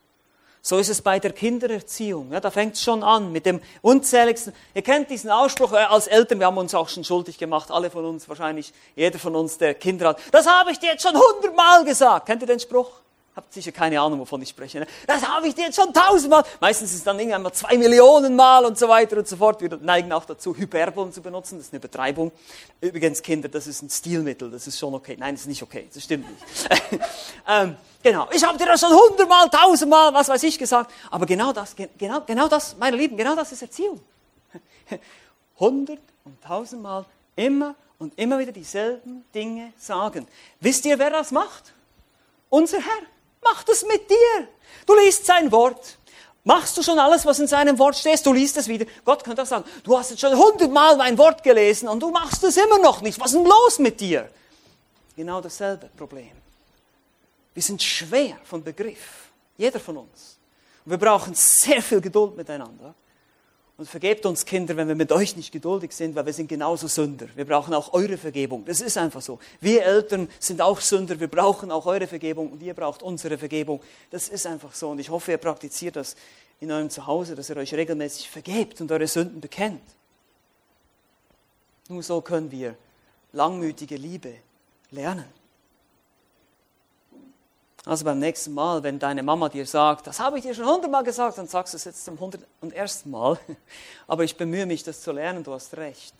So ist es bei der Kindererziehung. Ja, da fängt es schon an mit dem unzähligsten. Ihr kennt diesen Ausspruch äh, als Eltern, wir haben uns auch schon schuldig gemacht, alle von uns wahrscheinlich, jeder von uns, der Kinder hat. Das habe ich dir jetzt schon hundertmal gesagt. Kennt ihr den Spruch? Habt sicher keine Ahnung, wovon ich spreche. Ne? Das habe ich dir jetzt schon tausendmal. Meistens ist es dann irgendwann mal zwei Millionen Mal und so weiter und so fort. Wir neigen auch dazu, Hyperbolen zu benutzen. Das ist eine Übertreibung. Übrigens, Kinder, das ist ein Stilmittel. Das ist schon okay. Nein, das ist nicht okay. Das stimmt nicht. ähm, genau. Ich habe dir das schon hundertmal, tausendmal, was weiß ich gesagt. Aber genau das, genau, genau das, meine Lieben, genau das ist Erziehung. Hundert und tausendmal immer und immer wieder dieselben Dinge sagen. Wisst ihr, wer das macht? Unser Herr macht es mit dir. Du liest sein Wort. Machst du schon alles, was in seinem Wort steht? Du liest es wieder. Gott könnte auch sagen, du hast jetzt schon hundertmal mein Wort gelesen und du machst es immer noch nicht. Was ist denn los mit dir? Genau dasselbe Problem. Wir sind schwer von Begriff. Jeder von uns. Wir brauchen sehr viel Geduld miteinander. Und vergebt uns, Kinder, wenn wir mit euch nicht geduldig sind, weil wir sind genauso Sünder. Wir brauchen auch eure Vergebung. Das ist einfach so. Wir Eltern sind auch Sünder. Wir brauchen auch eure Vergebung und ihr braucht unsere Vergebung. Das ist einfach so. Und ich hoffe, ihr praktiziert das in eurem Zuhause, dass ihr euch regelmäßig vergebt und eure Sünden bekennt. Nur so können wir langmütige Liebe lernen. Also beim nächsten Mal, wenn deine Mama dir sagt, das habe ich dir schon hundertmal gesagt, dann sagst du es jetzt zum hundert und ersten Mal. Aber ich bemühe mich, das zu lernen, du hast recht.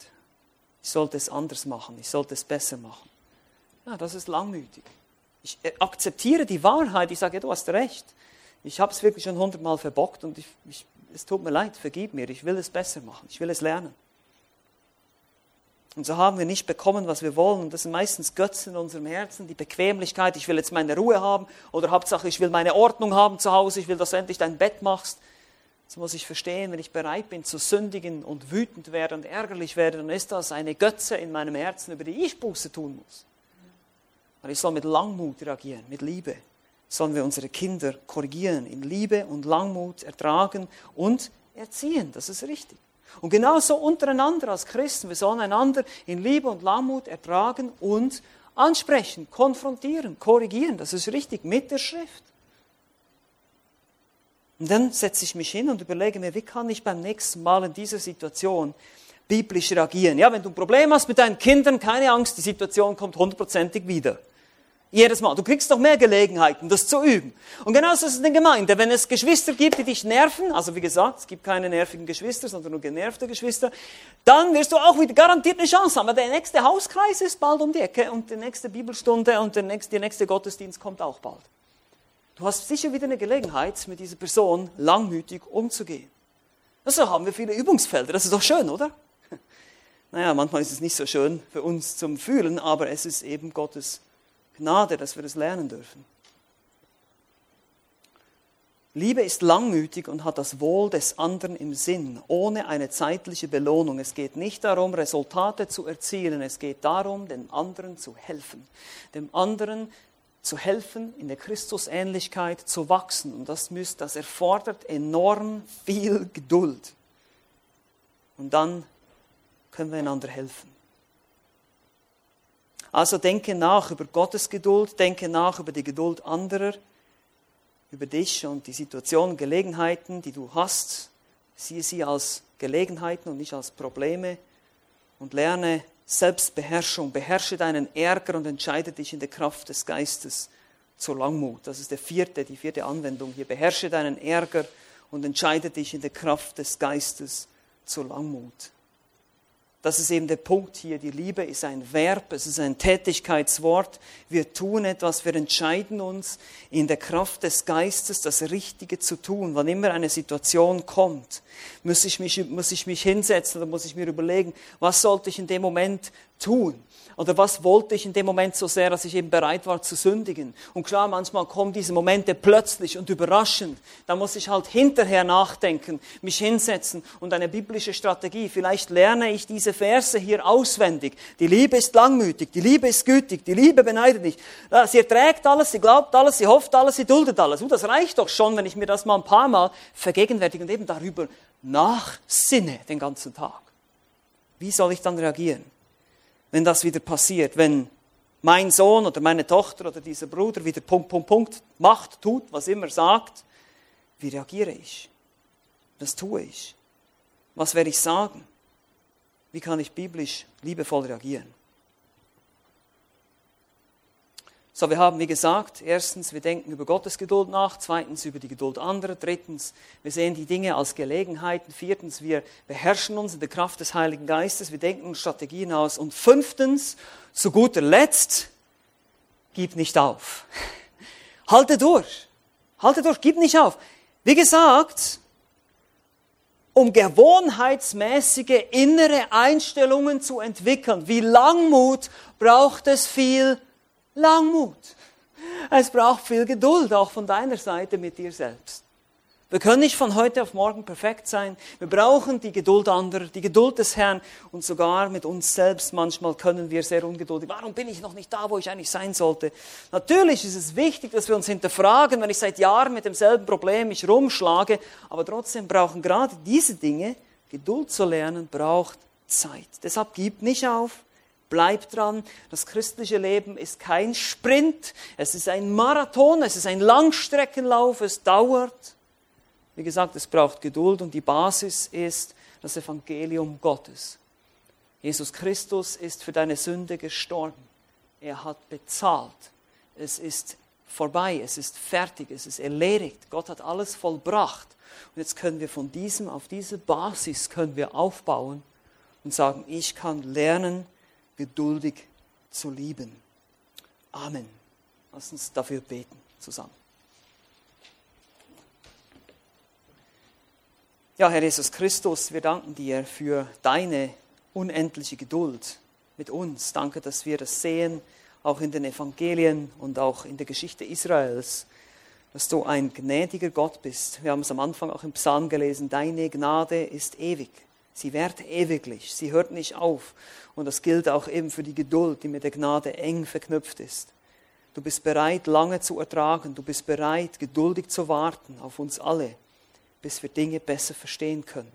Ich sollte es anders machen, ich sollte es besser machen. Ja, das ist langmütig. Ich akzeptiere die Wahrheit, ich sage, du hast recht. Ich habe es wirklich schon hundertmal verbockt und ich, ich, es tut mir leid, vergib mir, ich will es besser machen, ich will es lernen. Und so haben wir nicht bekommen, was wir wollen. Und das sind meistens Götzen in unserem Herzen, die Bequemlichkeit. Ich will jetzt meine Ruhe haben oder Hauptsache, ich will meine Ordnung haben zu Hause. Ich will, dass du endlich dein Bett machst. Das muss ich verstehen, wenn ich bereit bin zu sündigen und wütend werde und ärgerlich werde, dann ist das eine Götze in meinem Herzen, über die ich Buße tun muss. Aber ich soll mit Langmut reagieren, mit Liebe. Sollen wir unsere Kinder korrigieren, in Liebe und Langmut ertragen und erziehen. Das ist richtig. Und genauso untereinander als Christen, wir sollen einander in Liebe und Langmut ertragen und ansprechen, konfrontieren, korrigieren. Das ist richtig mit der Schrift. Und dann setze ich mich hin und überlege mir, wie kann ich beim nächsten Mal in dieser Situation biblisch reagieren? Ja, wenn du ein Problem hast mit deinen Kindern, keine Angst, die Situation kommt hundertprozentig wieder. Jedes Mal. Du kriegst noch mehr Gelegenheiten, das zu üben. Und genauso ist es in der Gemeinde. Wenn es Geschwister gibt, die dich nerven, also wie gesagt, es gibt keine nervigen Geschwister, sondern nur genervte Geschwister, dann wirst du auch wieder garantiert eine Chance haben. Aber der nächste Hauskreis ist bald um die Ecke und die nächste Bibelstunde und der nächste, der nächste Gottesdienst kommt auch bald. Du hast sicher wieder eine Gelegenheit, mit dieser Person langmütig umzugehen. Also haben wir viele Übungsfelder. Das ist doch schön, oder? Naja, manchmal ist es nicht so schön für uns zum Fühlen, aber es ist eben Gottes Gnade, dass wir das lernen dürfen. Liebe ist langmütig und hat das Wohl des anderen im Sinn, ohne eine zeitliche Belohnung. Es geht nicht darum, Resultate zu erzielen, es geht darum, dem anderen zu helfen. Dem anderen zu helfen, in der Christusähnlichkeit zu wachsen. Und das, müsst, das erfordert enorm viel Geduld. Und dann können wir einander helfen. Also denke nach über Gottes Geduld, denke nach über die Geduld anderer, über dich und die Situation, Gelegenheiten, die du hast. Siehe sie als Gelegenheiten und nicht als Probleme und lerne Selbstbeherrschung. Beherrsche deinen Ärger und entscheide dich in der Kraft des Geistes zur Langmut. Das ist der vierte, die vierte Anwendung hier. Beherrsche deinen Ärger und entscheide dich in der Kraft des Geistes zur Langmut. Das ist eben der Punkt hier. Die Liebe ist ein Verb, es ist ein Tätigkeitswort. Wir tun etwas, wir entscheiden uns in der Kraft des Geistes, das Richtige zu tun. Wann immer eine Situation kommt, muss ich mich, muss ich mich hinsetzen oder muss ich mir überlegen, was sollte ich in dem Moment tun? Oder was wollte ich in dem Moment so sehr, dass ich eben bereit war zu sündigen? Und klar, manchmal kommen diese Momente plötzlich und überraschend. Da muss ich halt hinterher nachdenken, mich hinsetzen und eine biblische Strategie. Vielleicht lerne ich diese Verse hier auswendig. Die Liebe ist langmütig, die Liebe ist gütig, die Liebe beneidet nicht. Sie erträgt alles, sie glaubt alles, sie hofft alles, sie duldet alles. Und das reicht doch schon, wenn ich mir das mal ein paar Mal vergegenwärtige und eben darüber nachsinne den ganzen Tag. Wie soll ich dann reagieren? wenn das wieder passiert, wenn mein Sohn oder meine Tochter oder dieser Bruder wieder Punkt, Punkt, Punkt macht, tut, was immer sagt, wie reagiere ich? Was tue ich? Was werde ich sagen? Wie kann ich biblisch liebevoll reagieren? So, wir haben, wie gesagt, erstens, wir denken über Gottes Geduld nach, zweitens über die Geduld anderer, drittens, wir sehen die Dinge als Gelegenheiten, viertens, wir beherrschen uns in der Kraft des Heiligen Geistes, wir denken Strategien aus und fünftens, zu guter Letzt, gib nicht auf. Halte durch. Halte durch, gib nicht auf. Wie gesagt, um gewohnheitsmäßige innere Einstellungen zu entwickeln, wie Langmut, braucht es viel Langmut. Es braucht viel Geduld, auch von deiner Seite mit dir selbst. Wir können nicht von heute auf morgen perfekt sein. Wir brauchen die Geduld anderer, die Geduld des Herrn und sogar mit uns selbst. Manchmal können wir sehr ungeduldig. Warum bin ich noch nicht da, wo ich eigentlich sein sollte? Natürlich ist es wichtig, dass wir uns hinterfragen, wenn ich seit Jahren mit demselben Problem mich rumschlage. Aber trotzdem brauchen gerade diese Dinge, Geduld zu lernen, braucht Zeit. Deshalb gib nicht auf. Bleib dran. Das christliche Leben ist kein Sprint, es ist ein Marathon, es ist ein Langstreckenlauf, es dauert. Wie gesagt, es braucht Geduld und die Basis ist das Evangelium Gottes. Jesus Christus ist für deine Sünde gestorben. Er hat bezahlt. Es ist vorbei, es ist fertig, es ist erledigt. Gott hat alles vollbracht. Und jetzt können wir von diesem, auf diese Basis können wir aufbauen und sagen, ich kann lernen, geduldig zu lieben. Amen. Lass uns dafür beten zusammen. Ja, Herr Jesus Christus, wir danken dir für deine unendliche Geduld mit uns. Danke, dass wir das sehen, auch in den Evangelien und auch in der Geschichte Israels, dass du ein gnädiger Gott bist. Wir haben es am Anfang auch im Psalm gelesen, deine Gnade ist ewig. Sie währt ewiglich, sie hört nicht auf. Und das gilt auch eben für die Geduld, die mit der Gnade eng verknüpft ist. Du bist bereit, lange zu ertragen. Du bist bereit, geduldig zu warten auf uns alle, bis wir Dinge besser verstehen können.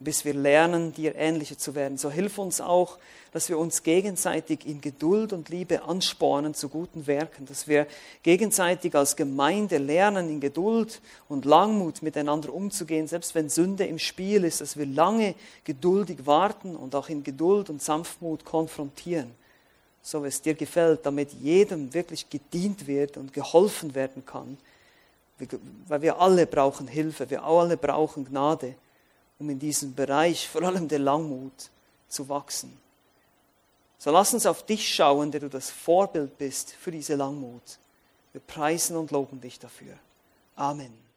Bis wir lernen, dir ähnlicher zu werden. So hilf uns auch, dass wir uns gegenseitig in Geduld und Liebe anspornen zu guten Werken, dass wir gegenseitig als Gemeinde lernen, in Geduld und Langmut miteinander umzugehen, selbst wenn Sünde im Spiel ist, dass wir lange geduldig warten und auch in Geduld und Sanftmut konfrontieren, so wie es dir gefällt, damit jedem wirklich gedient wird und geholfen werden kann, weil wir alle brauchen Hilfe, wir alle brauchen Gnade um in diesem Bereich, vor allem der Langmut, zu wachsen. So lass uns auf dich schauen, der du das Vorbild bist für diese Langmut. Wir preisen und loben dich dafür. Amen.